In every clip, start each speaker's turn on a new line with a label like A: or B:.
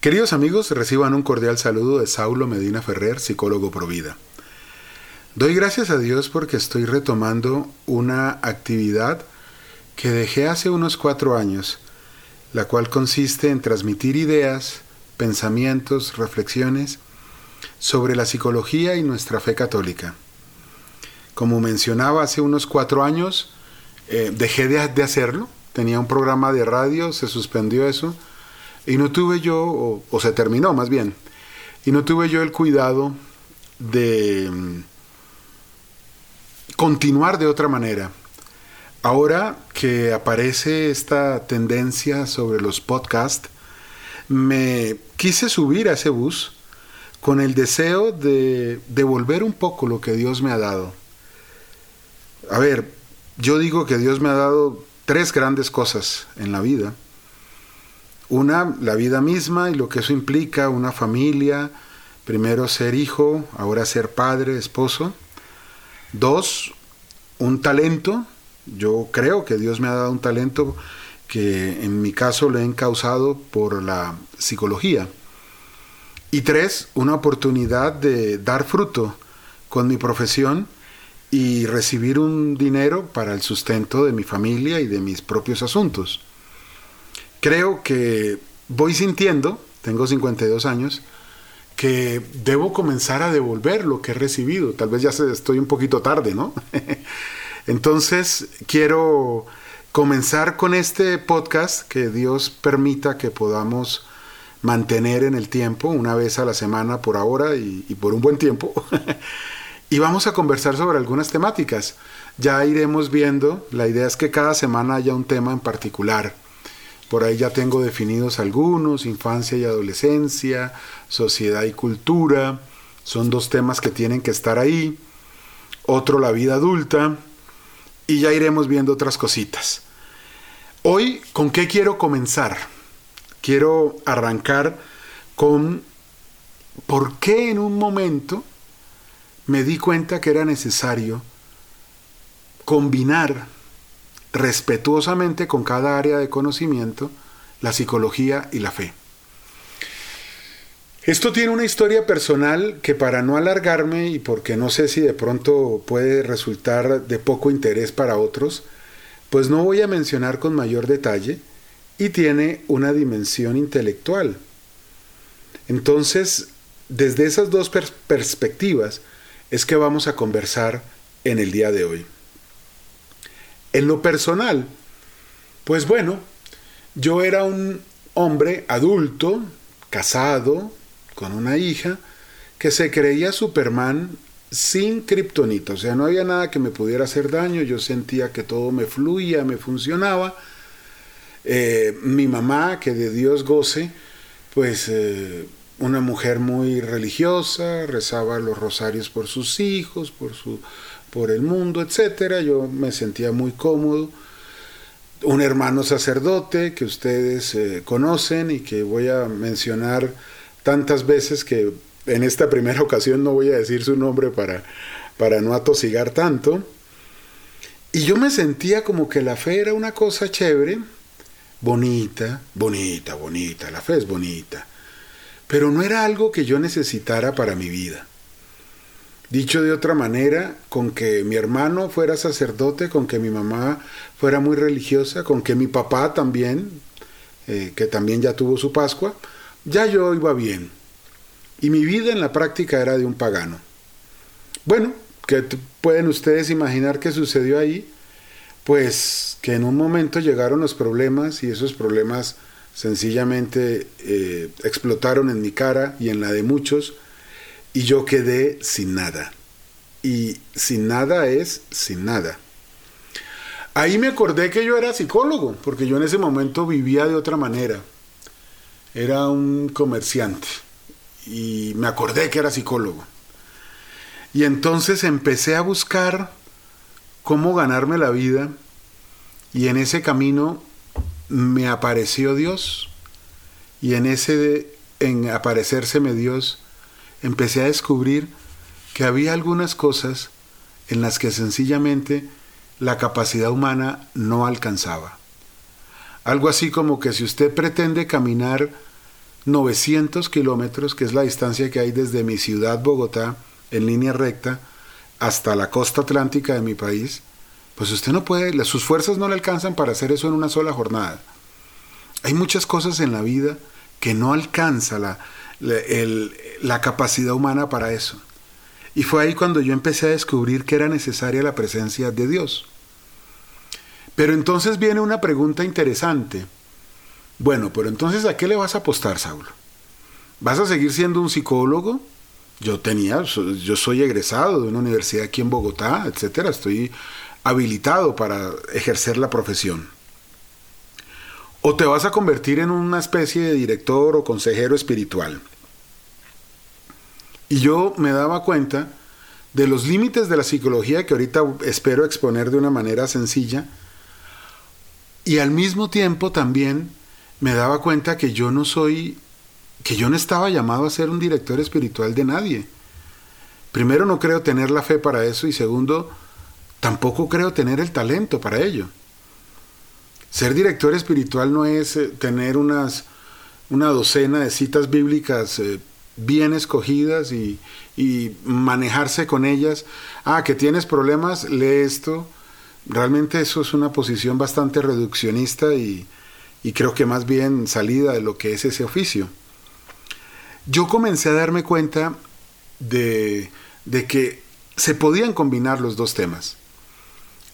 A: Queridos amigos, reciban un cordial saludo de Saulo Medina Ferrer, psicólogo Provida. Doy gracias a Dios porque estoy retomando una actividad que dejé hace unos cuatro años, la cual consiste en transmitir ideas, pensamientos, reflexiones sobre la psicología y nuestra fe católica. Como mencionaba hace unos cuatro años, eh, dejé de, de hacerlo, tenía un programa de radio, se suspendió eso, y no tuve yo, o, se terminó más bien, y no tuve yo el cuidado de mm, continuar de otra manera. Ahora que aparece esta tendencia sobre los podcasts, me quise subir a ese bus con el deseo de devolver un poco lo que Dios me ha dado. A ver, yo digo que Dios me ha dado tres grandes cosas en la vida. Una, la vida misma y lo que eso implica, una familia, primero ser hijo, ahora ser padre, esposo. Dos, un talento. Yo creo que Dios me ha dado un talento que en mi caso lo he encausado por la psicología. Y tres, una oportunidad de dar fruto con mi profesión y recibir un dinero para el sustento de mi familia y de mis propios asuntos creo que voy sintiendo, tengo 52 años, que debo comenzar a devolver lo que he recibido. Tal vez ya estoy un poquito tarde, ¿no? Entonces, quiero comenzar con este podcast que Dios permita que podamos mantener en el tiempo, una vez a la semana por ahora y, por un buen tiempo. y vamos a conversar sobre algunas temáticas. Ya iremos viendo, la idea es que cada semana haya un tema en particular. Por ahí ya tengo definidos algunos, infancia y adolescencia, sociedad y cultura, son dos temas que tienen que estar ahí. Otro, la vida adulta, y ya iremos viendo otras cositas. Hoy, ¿con qué quiero comenzar? Quiero arrancar con por qué en un momento me di cuenta que era necesario combinar respetuosamente con cada área de conocimiento, la psicología y la fe. Esto tiene una historia personal que para no alargarme y porque no sé si de pronto puede resultar de poco interés para otros, pues no voy a mencionar con mayor detalle y tiene una dimensión intelectual. Entonces, desde esas dos perspectivas es que vamos a conversar en el día de hoy. En lo personal, pues bueno, yo era un hombre adulto, casado, con una hija, que se creía Superman sin kriptonita, o sea, no había nada que me pudiera hacer daño, yo sentía que todo me fluía, me funcionaba. Eh, mi mamá, que de Dios goce, pues eh, una mujer muy religiosa, rezaba los rosarios por sus hijos, por su por el mundo, etcétera. Yo me sentía muy cómodo. Un hermano sacerdote que ustedes eh, conocen y que voy a mencionar tantas veces que en esta primera ocasión no voy a decir su nombre para, para no atosigar tanto. Y yo me sentía como que la fe era una cosa chévere, bonita, bonita, bonita, la fe es bonita, pero no era algo que yo necesitara para mi vida. Dicho de otra manera, con que mi hermano fuera sacerdote, con que mi mamá fuera muy religiosa, con que mi papá también, eh, que también ya tuvo su Pascua, ya yo iba bien. Y mi vida en la práctica era de un pagano. Bueno, ¿qué pueden ustedes imaginar que sucedió ahí? Pues que en un momento llegaron los problemas y esos problemas sencillamente eh, explotaron en mi cara y en la de muchos y yo quedé sin nada. Y sin nada es sin nada. Ahí me acordé que yo era psicólogo, porque yo en ese momento vivía de otra manera. Era un comerciante y me acordé que era psicólogo. Y entonces empecé a buscar cómo ganarme la vida y en ese camino me apareció Dios y en ese en aparecérseme Dios empecé a descubrir que había algunas cosas en las que sencillamente la capacidad humana no alcanzaba. Algo así como que si usted pretende caminar 900 kilómetros, que es la distancia que hay desde mi ciudad Bogotá en línea recta hasta la costa atlántica de mi país, pues usted no puede, sus fuerzas no le alcanzan para hacer eso en una sola jornada. Hay muchas cosas en la vida que no alcanza la, la capacidad humana para eso. Y fue ahí cuando yo empecé a descubrir que era necesaria la presencia de Dios. Pero entonces viene una pregunta interesante. Bueno, pero entonces ¿a qué le vas a apostar, Saulo? ¿Vas a seguir siendo un psicólogo? Yo tenía, yo soy egresado de una universidad aquí en Bogotá, etcétera, estoy habilitado para ejercer la profesión. O te vas a convertir en una especie de director o consejero espiritual. Y yo me daba cuenta de los límites de la psicología que ahorita espero exponer de una manera sencilla. Y al mismo tiempo también me daba cuenta que yo no soy, que yo no estaba llamado a ser un director espiritual de nadie. Primero no creo tener la fe para eso y segundo, tampoco creo tener el talento para ello. Ser director espiritual no es eh, tener unas, una docena de citas bíblicas eh, bien escogidas y, manejarse con ellas. Ah, que tienes problemas, lee esto. Realmente eso es una posición bastante reduccionista y, y creo que más bien salida de lo que es ese oficio. Yo comencé a darme cuenta de, de que se podían combinar los dos temas.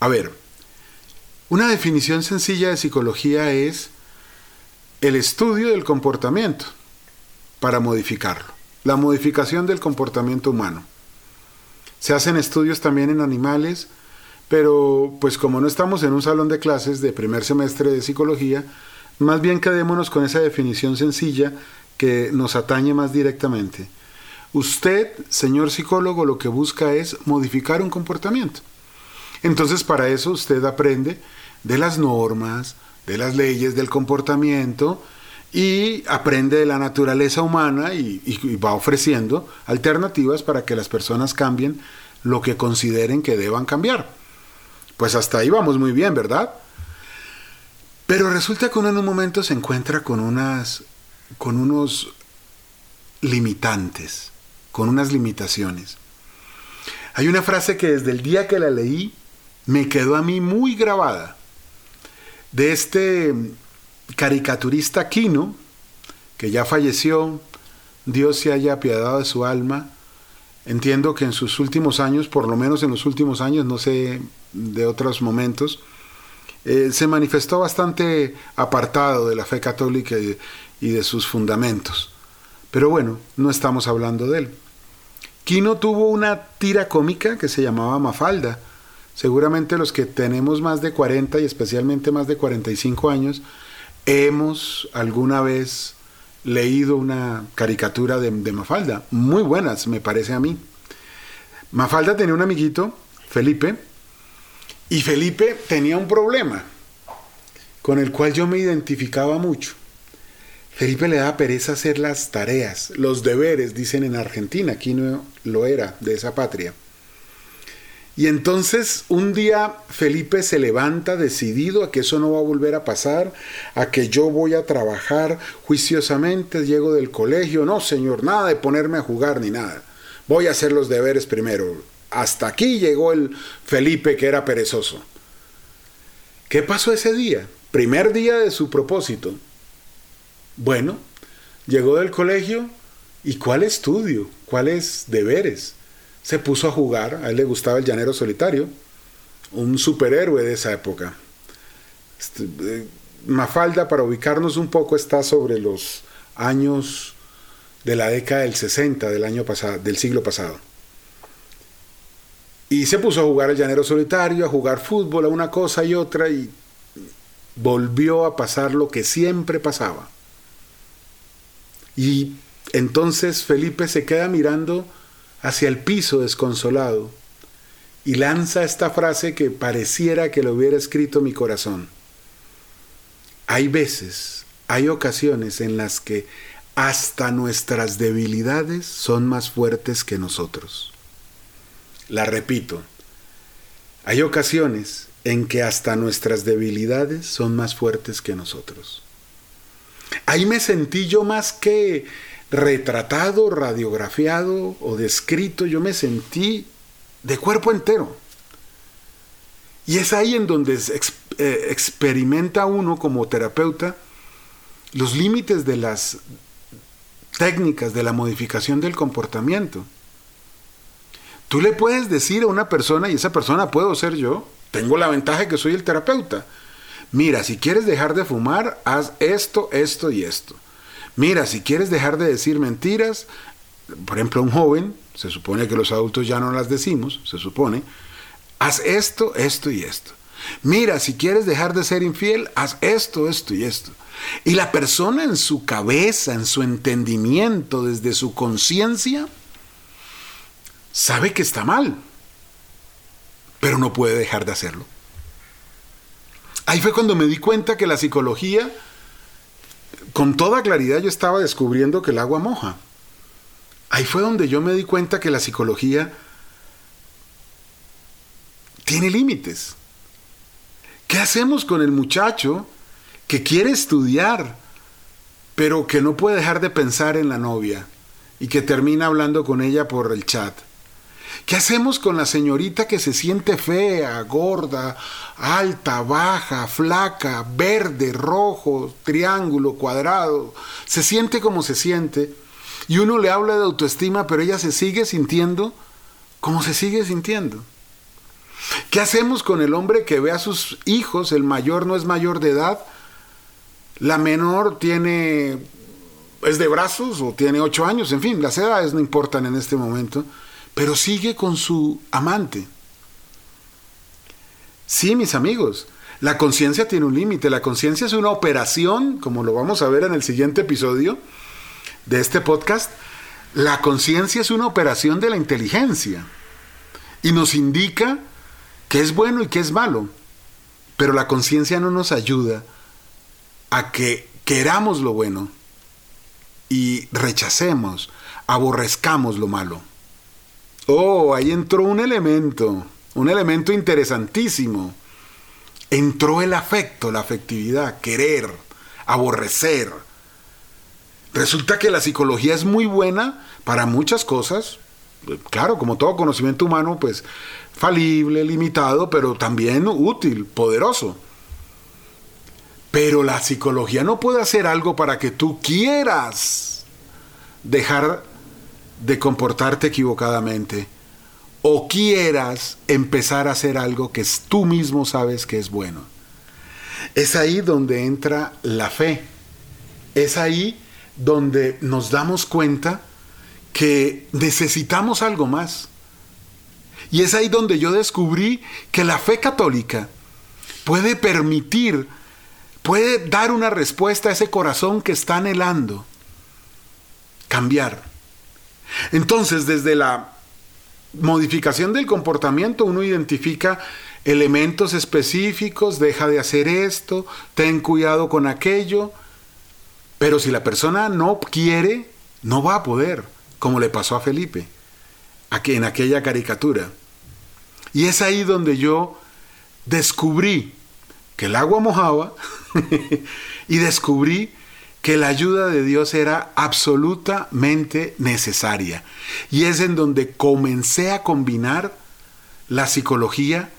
A: A ver, una definición sencilla de psicología es el estudio del comportamiento para modificarlo, la modificación del comportamiento humano. Se hacen estudios también en animales, pero pues como no estamos en un salón de clases de primer semestre de psicología, más bien quedémonos con esa definición sencilla que nos atañe más directamente. Usted, señor psicólogo, lo que busca es modificar un comportamiento. Entonces para eso usted aprende de las normas, de las leyes del comportamiento y aprende de la naturaleza humana y, va ofreciendo alternativas para que las personas cambien lo que consideren que deban cambiar. Pues hasta ahí vamos muy bien, ¿verdad? Pero resulta que uno en un momento se encuentra con unas con unos limitantes, con unas limitaciones. Hay una frase que desde el día que la leí me quedó a mí muy grabada de este caricaturista Quino, que ya falleció, Dios se haya apiadado de su alma. Entiendo que en sus últimos años, por lo menos en los últimos años, no sé de otros momentos, eh, se manifestó bastante apartado de la fe católica y, y de sus fundamentos. Pero bueno, no estamos hablando de él. Quino tuvo una tira cómica que se llamaba Mafalda, Seguramente los que tenemos más de 40 y especialmente más de 45 años, hemos alguna vez leído una caricatura de, Mafalda. Muy buenas, me parece a mí. Mafalda tenía un amiguito, Felipe, y Felipe tenía un problema con el cual yo me identificaba mucho. Felipe le daba pereza hacer las tareas, los deberes, dicen en Argentina, aquí no lo era, de esa patria. Y entonces un día Felipe se levanta decidido a que eso no va a volver a pasar, a que yo voy a trabajar juiciosamente, llego del colegio, no señor, nada de ponerme a jugar ni nada, voy a hacer los deberes primero. Hasta aquí llegó el Felipe que era perezoso. ¿Qué pasó ese día? Primer día de su propósito. Bueno, llegó del colegio y ¿cuál estudio? ¿Cuáles deberes? Se puso a jugar, a él le gustaba el llanero solitario, un superhéroe de esa época. Este, eh, Mafalda, para ubicarnos un poco, está sobre los años de la década del 60 del, año pasado, del siglo pasado. Y se puso a jugar el llanero solitario, a jugar fútbol, a una cosa y otra, y volvió a pasar lo que siempre pasaba. Y entonces Felipe se queda mirando hacia el piso desconsolado y lanza esta frase que pareciera que lo hubiera escrito mi corazón. Hay veces, hay ocasiones en las que hasta nuestras debilidades son más fuertes que nosotros. La repito, hay ocasiones en que hasta nuestras debilidades son más fuertes que nosotros. Ahí me sentí yo más que retratado, radiografiado o descrito, yo me sentí de cuerpo entero. Y es ahí en donde eh, experimenta uno como terapeuta los límites de las técnicas de la modificación del comportamiento. Tú le puedes decir a una persona, y esa persona puedo ser yo, tengo la ventaja que soy el terapeuta. Mira, si quieres dejar de fumar, haz esto, esto y esto. Mira, si quieres dejar de decir mentiras, por ejemplo, un joven, se supone que los adultos ya no las decimos, se supone, haz esto, esto y esto. Mira, si quieres dejar de ser infiel, haz esto, esto y esto. Y la persona en su cabeza, en su entendimiento, desde su conciencia, sabe que está mal, pero no puede dejar de hacerlo. Ahí fue cuando me di cuenta que la psicología, con toda claridad yo estaba descubriendo que el agua moja. Ahí fue donde yo me di cuenta que la psicología tiene límites. ¿Qué hacemos con el muchacho que quiere estudiar, pero que no puede dejar de pensar en la novia y que termina hablando con ella por el chat? ¿Qué hacemos con la señorita que se siente fea, gorda, alta, baja, flaca, verde, rojo, triángulo, cuadrado? Se siente como se siente. Y uno le habla de autoestima, pero ella se sigue sintiendo como se sigue sintiendo. ¿Qué hacemos con el hombre que ve a sus hijos? El mayor no es mayor de edad. La menor tiene es de brazos o tiene ocho años, en fin, las edades no importan en este momento pero sigue con su amante. Sí, mis amigos, la conciencia tiene un límite. La conciencia es una operación, como lo vamos a ver en el siguiente episodio de este podcast. La conciencia es una operación de la inteligencia y nos indica qué es bueno y qué es malo. Pero la conciencia no nos ayuda a que queramos lo bueno y rechacemos, aborrezcamos lo malo. Oh, ahí entró un elemento, un elemento interesantísimo. Entró el afecto, la afectividad, querer, aborrecer. Resulta que la psicología es muy buena para muchas cosas. Claro, como todo conocimiento humano, pues falible, limitado, pero también útil, poderoso. Pero la psicología no puede hacer algo para que tú quieras dejar de comportarte equivocadamente o quieras empezar a hacer algo que tú mismo sabes que es bueno. Es ahí donde entra la fe. Es ahí donde nos damos cuenta que necesitamos algo más. Y es ahí donde yo descubrí que la fe católica puede permitir, puede dar una respuesta a ese corazón que está anhelando cambiar entonces, desde la modificación del comportamiento uno identifica elementos específicos, deja de hacer esto, ten cuidado con aquello, pero si la persona no quiere, no va a poder, como le pasó a Felipe, en aquella caricatura. Y es ahí donde yo descubrí que el agua mojaba y descubrí que la ayuda de Dios era absolutamente necesaria. Y es en donde comencé a combinar la psicología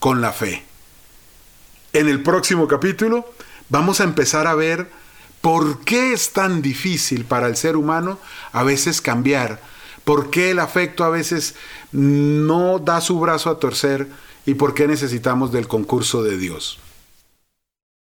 A: con la fe. En el próximo capítulo vamos a empezar a ver por qué es tan difícil para el ser humano a veces cambiar, por qué el afecto a veces no da su brazo a torcer y por qué necesitamos del concurso de Dios.